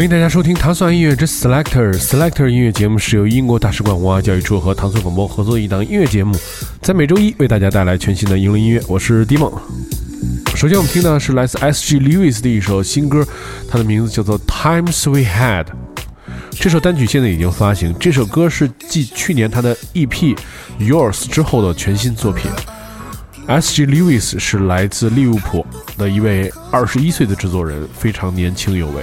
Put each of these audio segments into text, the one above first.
欢迎大家收听糖蒜音乐之 Selector Selector 音乐节目，是由英国大使馆文化教育处和糖蒜广播合作的一档音乐节目，在每周一为大家带来全新的英伦音乐。我是 d i m o 首先我们听到的是来自 S.G. Lewis 的一首新歌，它的名字叫做 Times We Had。这首单曲现在已经发行，这首歌是继去年他的 EP Yours 之后的全新作品。S.G. Lewis 是来自利物浦的一位二十一岁的制作人，非常年轻有为。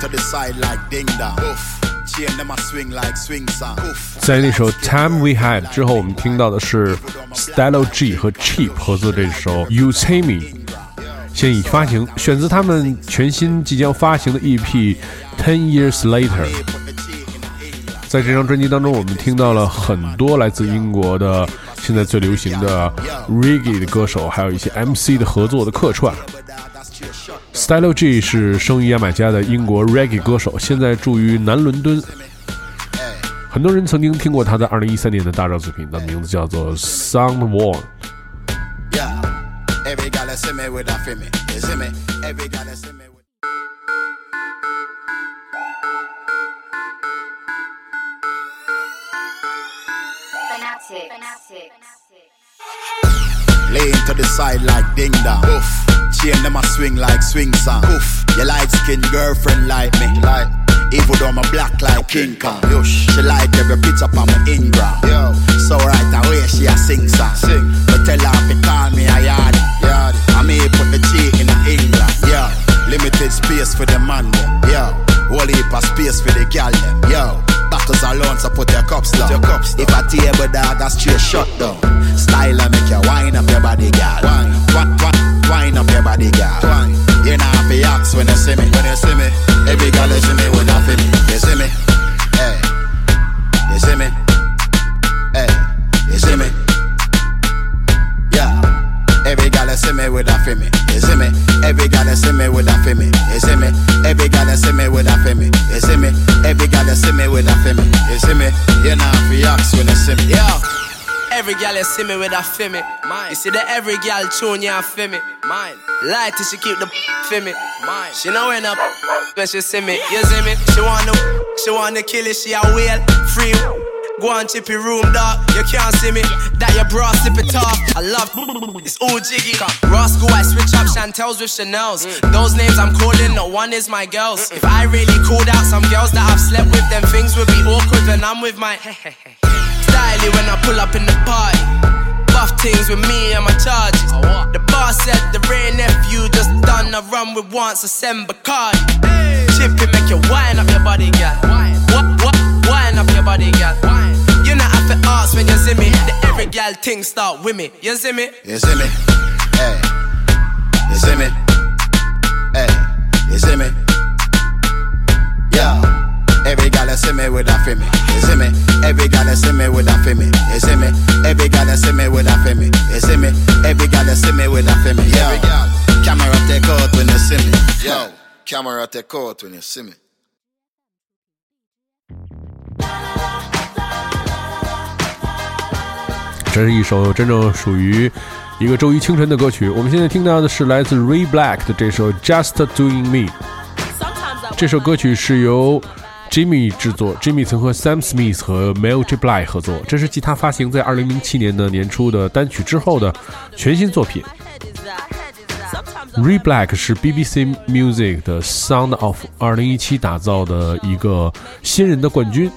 to the side like ding dong. Oof. 在那首《Time We Had》之后，我们听到的是 Stylo G 和 Chip 合作这首《Yu Zimme》，现已发行，选自他们全新即将发行的 EP《Ten Years Later》。在这张专辑当中，我们听到了很多来自英国的现在最流行的 reggae 的歌手，还有一些 MC 的合作的客串。Stylo G 是生于牙买加的英国 reggae 歌手，现在住于南伦敦。很多人曾经听过他在2013年的大热作品，的名字叫做《Sound War》。Laying to the side like ding dong. Oof. Chain them a swing like swing song. Oof. Your light skin girlfriend like me. Like. Even though I'm black like King Kong. Yush. She like every pizza on my Ingram. Yo. So right away she a sing song. Sing. But tell her to call me a yard. Yard. I may put the G in the England. Yo. Limited space for the man. Yo. Whole heap of space for the gal them. Yo. Bottles alone, so put your cups down. Your cups down. If a table dog, that's straight shut down. Style and make you wine up your body, girl. Wine, wine, wine, up your body, girl. Wine. You know have to ask when you see me. When you see me, every girl you see me with a me. You see me, hey. You see me, hey. You see me, yeah. Every girl you see me with a me. You see me, every girl you see me with a me. You see me, every girl you see me with a me. You see me, every girl you see me with a me. You see me, you know have to ask when you see me. Yeah. Every gal you see me with a feel me. Mine. You see that every gal tune you feel me. Mine. Lie till she keep the feel me. Mine. She know when up when she see me. You see me? She wanna, she wanna kill it. She a whale. Free. Go on chippy room, dog. You can't see me. That your bra slip it off. I love it's all jiggy. Roscoe, I switch up Chantels with Chanel's. Mm. Those names I'm calling, no one is my girls. Mm. If I really called out some girls that I've slept with, then things would be awkward when I'm with my. Styly when I pull up in the party. Buff things with me and my charges. The boss said the rain nephew just done a run with once a send Bacardi. Chippy make you wine up your body, girl. What, what, wine up your body, girl. You not have to ask when you see me. The every girl thing start with me. You see me? You see me, hey. You see me, hey. You see me, yeah. Every gal that see me with a feel me. You see me? Every gal that see me with a feel me. You see me? Every gal that see me with a feel me. You see me? Every gal that see me with a feel me. Yo, camera take out when you see me. Yo, camera take out when you see me. Yo, RAY BLK 的这首《Just Doing Me》。这首歌曲是由 Jimmy 制作，Jimmy 曾和 Sam Smith 和 Mel J. Bly 合作，这是继他发行在2007年的年初的单曲之后的全新作品。Ray Black 是 BBC Music 的 Sound of 2017打造的一个新人的冠军。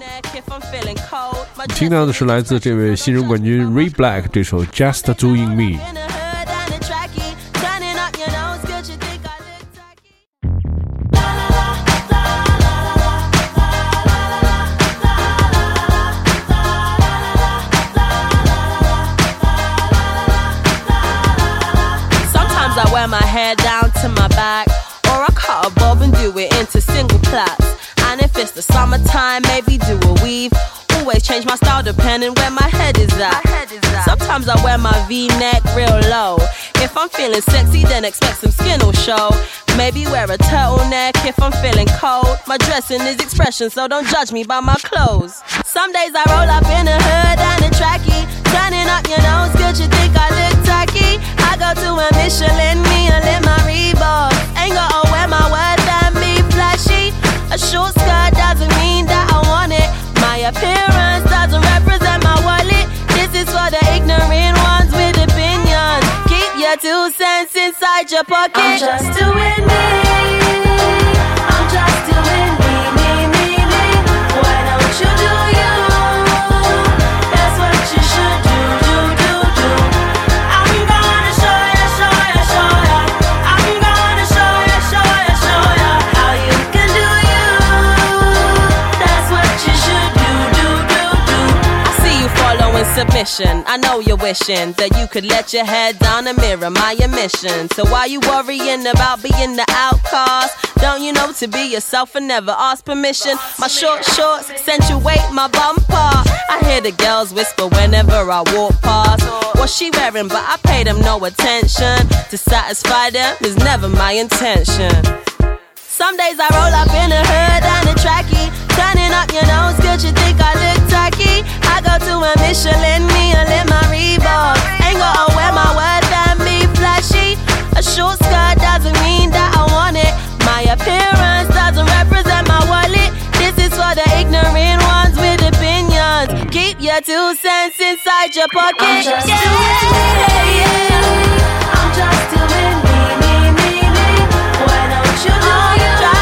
听到的是来自这位新人冠军 Ray Black 这首 Just Doing Me。It's the summertime, maybe do a weave. Always change my style depending where my head is at. Sometimes I wear my V-neck real low. If I'm feeling sexy, then expect some skin will show. Maybe wear a turtleneck if I'm feeling cold. My dressing is expression, so don't judge me by my clothes. Some days I roll up in inside your pocket. I'm just doing me. What. I know you're wishing that you could let your head down and mirror my emission. So why you worrying about being the outcast? Don't you know to be yourself and never ask permission? My short shorts accentuate my bumper. I hear the girls whisper whenever I walk past. What's she wearing? But I pay them no attention. To satisfy them is never my intention. Some days I roll up in a hood and a trackie. Turning up your nose, good, you think I look tacky? I go to a Michelin, me and my Reebok. Ain't gonna wear my words and be flashy. A short skirt doesn't mean that I want it. My appearance doesn't represent my wallet. This is for the ignorant ones with opinions. Keep your two cents inside your pocket. I'm just yeah. doing yeah. I'm just doing me, me, me, me. Oh, you? try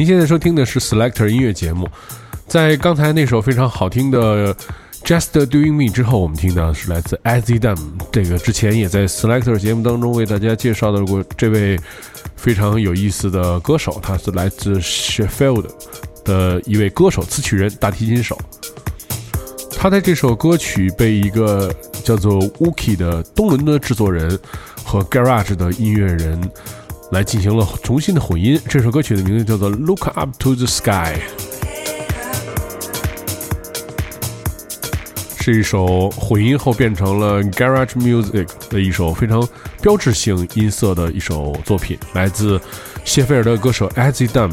您现在收听的是 Selector 音乐节目，在刚才那首非常好听的 Just Doing Me 之后，我们听到的是来自 AZDAM。这个之前也在 Selector 节目当中为大家介绍到过这位非常有意思的歌手，他是来自 Sheffield 的一位歌手、词曲人、大提琴手。他在这首歌曲被一个叫做 Wookie 的东伦敦制作人和 Garage 的音乐人来进行了重新的混音。这首歌曲的名字叫做《Look Up to the Sky》，是一首混音后变成了 Garage Music 的一首非常标志性音色的一首作品，来自谢菲尔德歌手 Azzy Dumb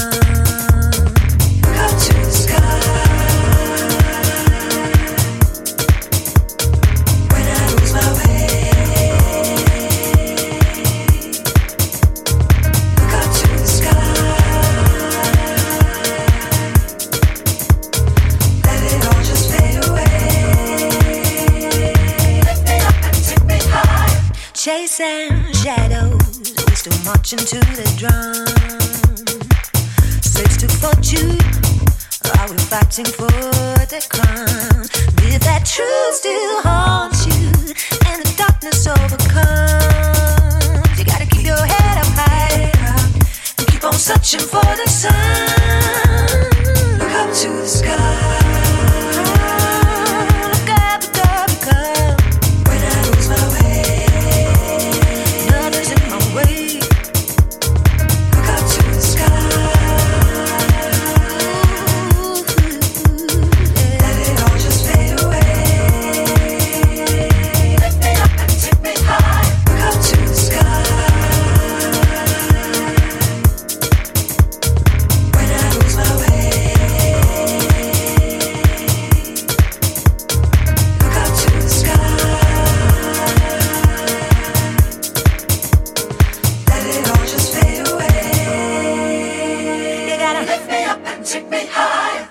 marching to the drum. Slaves to fortune, are we fighting for the crown? If that truth still haunts you and the darkness overcomes, you gotta keep your head up high and keep on searching for the sun. Away. Lift me up and take me higher.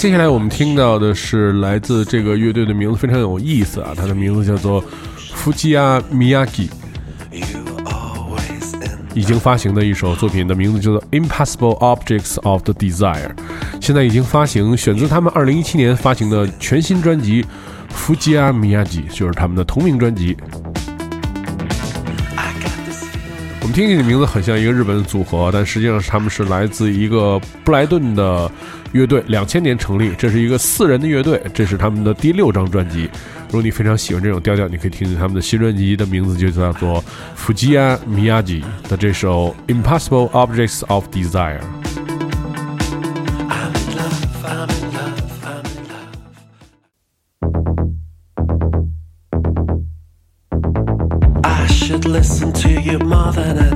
接下来我们听到的是来自这个乐队的名字非常有意思啊，它的名字叫做 Fujiya Miyagi，已经发行的一首作品的名字叫做 Impossible Objects of the Desire，现在已经发行，选自他们2017年发行的全新专辑 Fujiya Miyagi，就是他们的同名专辑。们听起来名字很像一个日本的组合，但实际上他们是来自一个布莱顿的乐队，两千年成立，这是一个四人的乐队，这是他们的第六张专辑。如果你非常喜欢这种调调，你可以听听他们的新专辑的名字就叫做 Fujiya Miyagi 的这首 Impossible Objects of Desire listen to you more than I.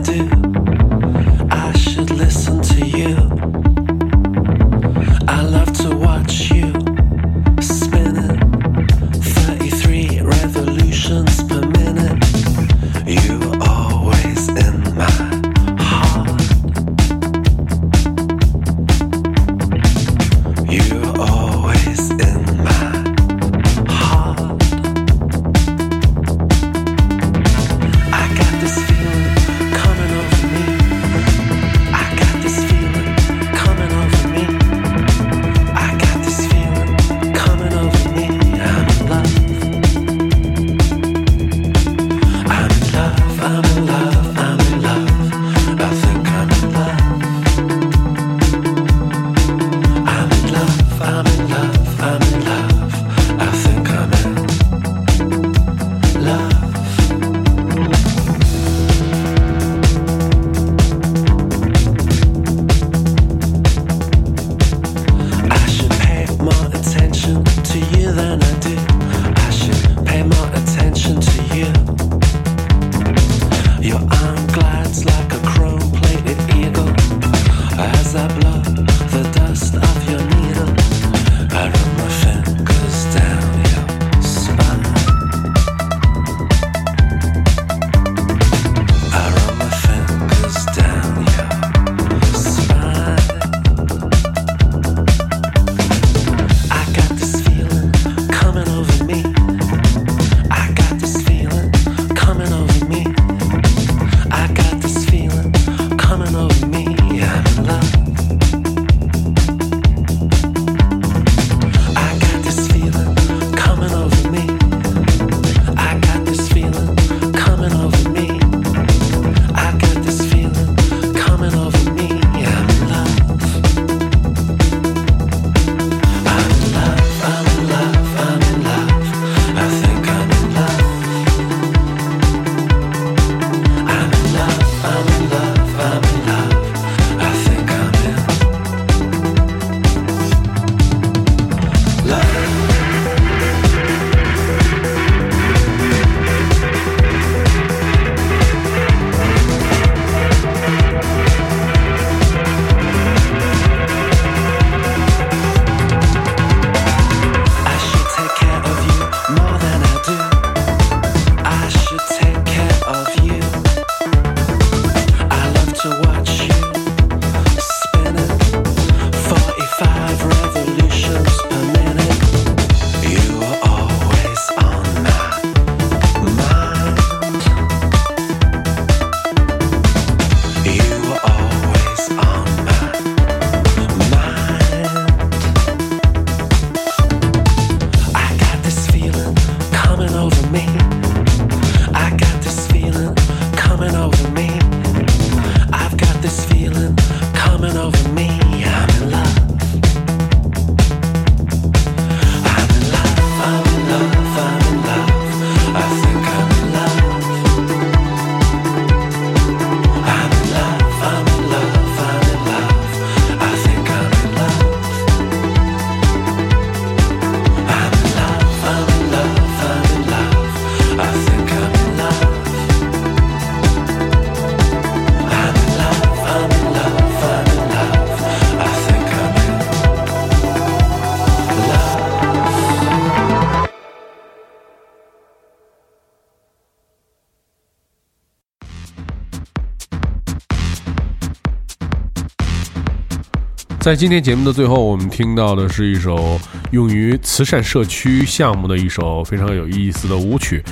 在今天节目的最后，我们听到的是一首用于慈善社区项目的一首非常有意思的舞曲。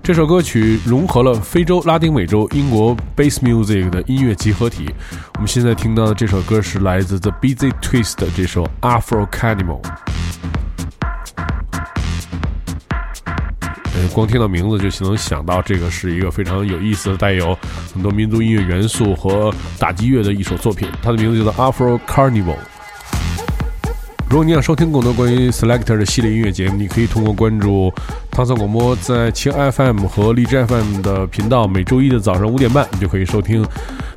这首歌曲融合了非洲、拉丁美洲、英国 bass music 的音乐集合体。我们现在听到的这首歌是来自 The Busy Twist 的这首 Afro Cannibal。光听到名字就能想到，这个是一个非常有意思的、带有很多民族音乐元素和打击乐的一首作品。它的名字叫做 Afro Carnival。如果你想收听更多关于 Selector 的系列音乐节目，你可以通过关注唐僧广播在青 FM 和荔枝 FM 的频道，每周一的早上五点半，你就可以收听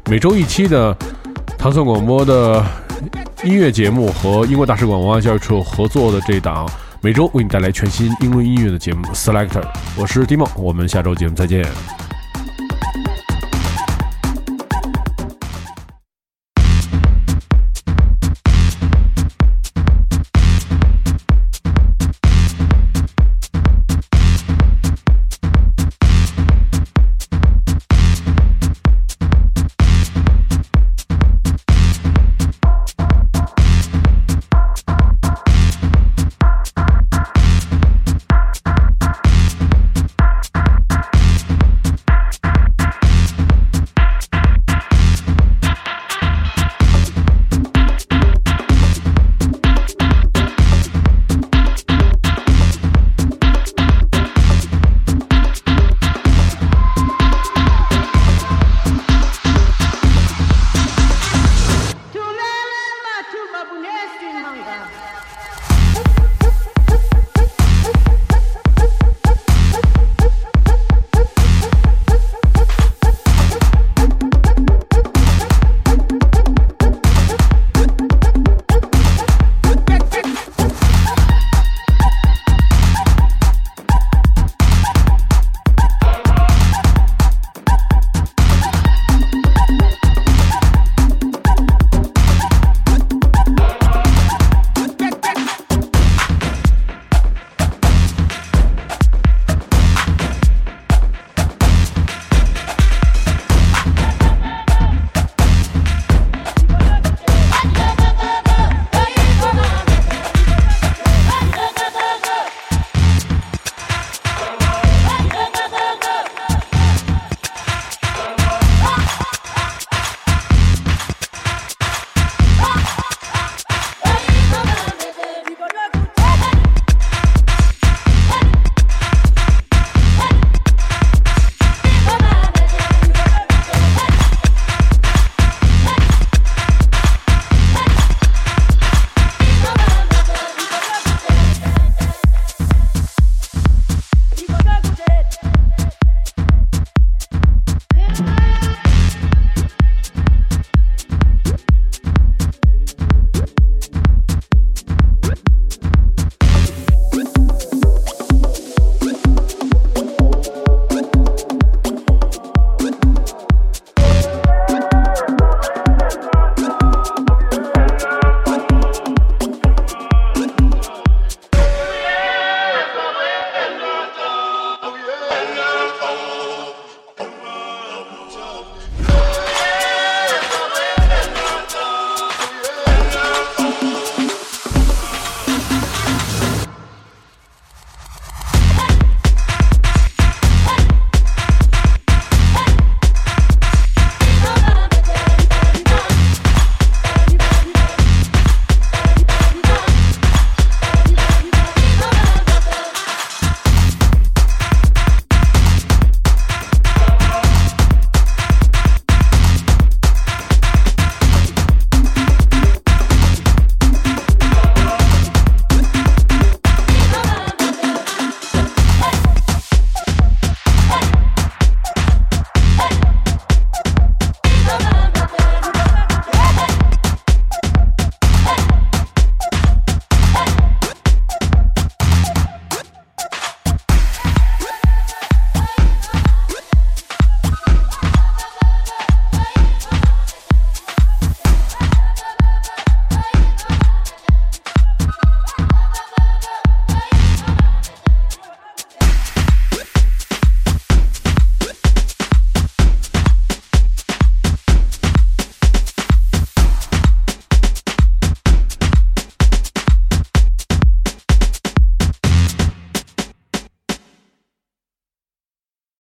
每周一期的唐僧广播的音乐节目和英国大使馆文化教育处合作的这档。每周为你带来全新英伦音乐的节目《Selector》，我是 d i m o 我们下周节目再见。